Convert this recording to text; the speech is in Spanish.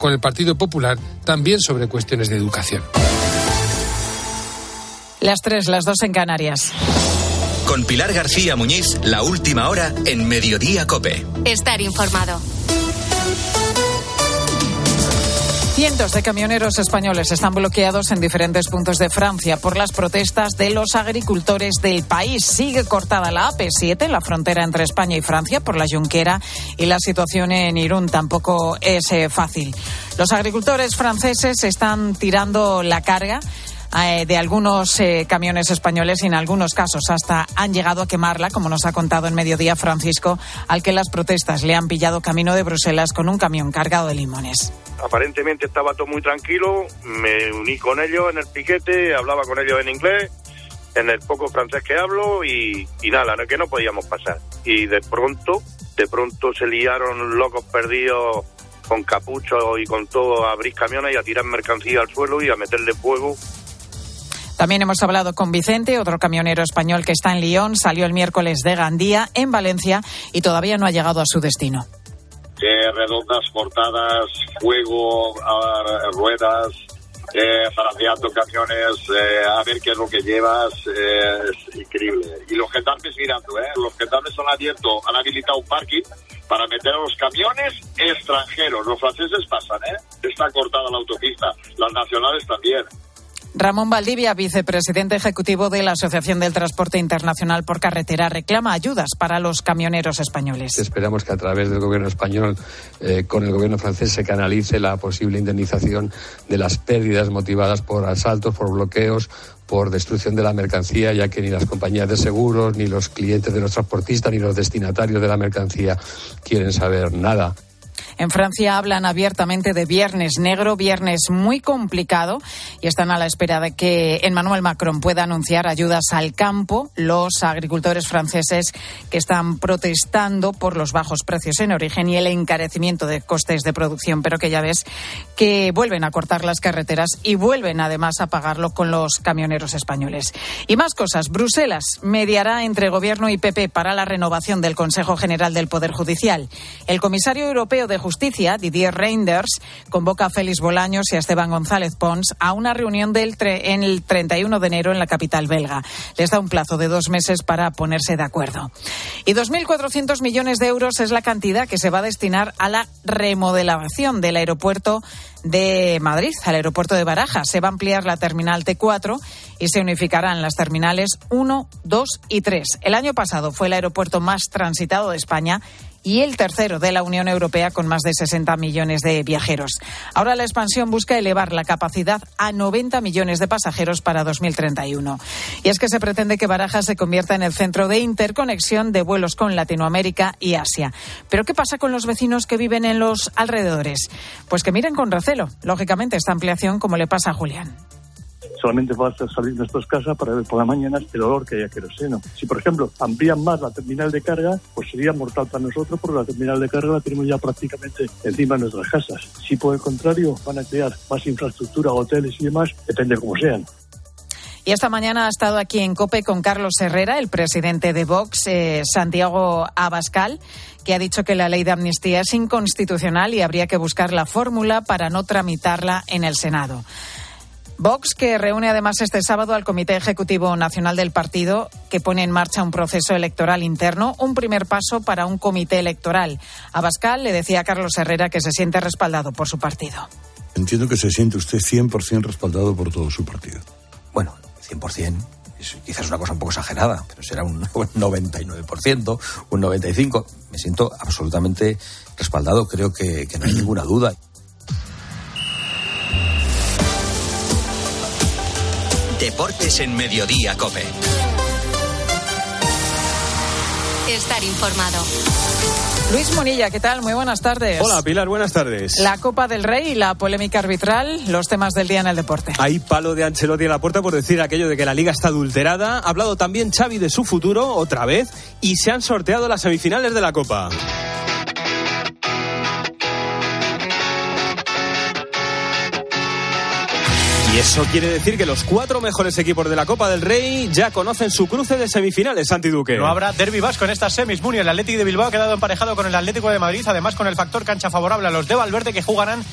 con el Partido Popular también sobre cuestiones de educación. Las tres, las dos en Canarias. Con Pilar García Muñiz, la última hora en Mediodía Cope. Estar informado. Cientos de camioneros españoles están bloqueados en diferentes puntos de Francia por las protestas de los agricultores del país. Sigue cortada la AP7, la frontera entre España y Francia, por la Junquera y la situación en Irún tampoco es eh, fácil. Los agricultores franceses están tirando la carga eh, de algunos eh, camiones españoles y en algunos casos hasta han llegado a quemarla, como nos ha contado en mediodía Francisco, al que las protestas le han pillado camino de Bruselas con un camión cargado de limones. Aparentemente estaba todo muy tranquilo, me uní con ellos en el piquete, hablaba con ellos en inglés, en el poco francés que hablo y, y nada, que no podíamos pasar. Y de pronto, de pronto se liaron locos perdidos con capucho y con todo a abrir camiones y a tirar mercancía al suelo y a meterle fuego también hemos hablado con Vicente, otro camionero español que está en Lyon, salió el miércoles de Gandía, en Valencia, y todavía no ha llegado a su destino. Eh, redondas, portadas, fuego, ruedas, eh, camiones, eh, a ver qué es lo que llevas, eh, es increíble. Y los gendarmes mirando, ¿eh? Los gendarmes han abierto, han habilitado un parking para meter a los camiones extranjeros. Los franceses pasan, ¿eh? Está cortada la autopista, las nacionales también. Ramón Valdivia, vicepresidente ejecutivo de la Asociación del Transporte Internacional por Carretera, reclama ayudas para los camioneros españoles. Esperamos que a través del gobierno español, eh, con el gobierno francés, se canalice la posible indemnización de las pérdidas motivadas por asaltos, por bloqueos, por destrucción de la mercancía, ya que ni las compañías de seguros, ni los clientes de los transportistas, ni los destinatarios de la mercancía quieren saber nada. En Francia hablan abiertamente de viernes negro, viernes muy complicado y están a la espera de que Emmanuel Macron pueda anunciar ayudas al campo. Los agricultores franceses que están protestando por los bajos precios en origen y el encarecimiento de costes de producción, pero que ya ves que vuelven a cortar las carreteras y vuelven además a pagarlo con los camioneros españoles. Y más cosas. Bruselas mediará entre Gobierno y PP para la renovación del Consejo General del Poder Judicial. El comisario europeo de Justicia, Didier Reinders, convoca a Félix Bolaños y a Esteban González Pons a una reunión del en el 31 de enero en la capital belga. Les da un plazo de dos meses para ponerse de acuerdo. Y 2.400 millones de euros es la cantidad que se va a destinar a la remodelación del aeropuerto de Madrid, al aeropuerto de Barajas. Se va a ampliar la terminal T4 y se unificarán las terminales 1, 2 y 3. El año pasado fue el aeropuerto más transitado de España y el tercero de la Unión Europea con más de 60 millones de viajeros. Ahora la expansión busca elevar la capacidad a 90 millones de pasajeros para 2031. Y es que se pretende que Barajas se convierta en el centro de interconexión de vuelos con Latinoamérica y Asia. Pero ¿qué pasa con los vecinos que viven en los alrededores? Pues que miren con recelo, lógicamente, esta ampliación como le pasa a Julián solamente va a salir de nuestras casas para ver por la mañana el olor que hay a queroseno. Si, por ejemplo, amplían más la terminal de carga, pues sería mortal para nosotros porque la terminal de carga la tenemos ya prácticamente encima de nuestras casas. Si, por el contrario, van a crear más infraestructura, hoteles y demás, depende de cómo sean. Y esta mañana ha estado aquí en COPE con Carlos Herrera, el presidente de Vox, eh, Santiago Abascal, que ha dicho que la ley de amnistía es inconstitucional y habría que buscar la fórmula para no tramitarla en el Senado. Vox, que reúne además este sábado al Comité Ejecutivo Nacional del Partido, que pone en marcha un proceso electoral interno, un primer paso para un comité electoral. A Bascal le decía a Carlos Herrera que se siente respaldado por su partido. Entiendo que se siente usted 100% respaldado por todo su partido. Bueno, 100% es quizás una cosa un poco exagerada, pero será un 99%, un 95%. Me siento absolutamente respaldado, creo que, que no hay ninguna duda. Deportes en Mediodía, Cope. Estar informado. Luis Monilla, ¿qué tal? Muy buenas tardes. Hola, Pilar, buenas tardes. La Copa del Rey y la polémica arbitral, los temas del día en el deporte. Hay palo de Ancelotti en la puerta por decir aquello de que la liga está adulterada. Ha hablado también Xavi de su futuro, otra vez, y se han sorteado las semifinales de la Copa. Eso quiere decir que los cuatro mejores equipos de la Copa del Rey ya conocen su cruce de semifinales, Santi Duque. No habrá derbi vasco en estas semis. Muni, el Atlético de Bilbao ha quedado emparejado con el Atlético de Madrid, además con el factor cancha favorable a los de Valverde que jugarán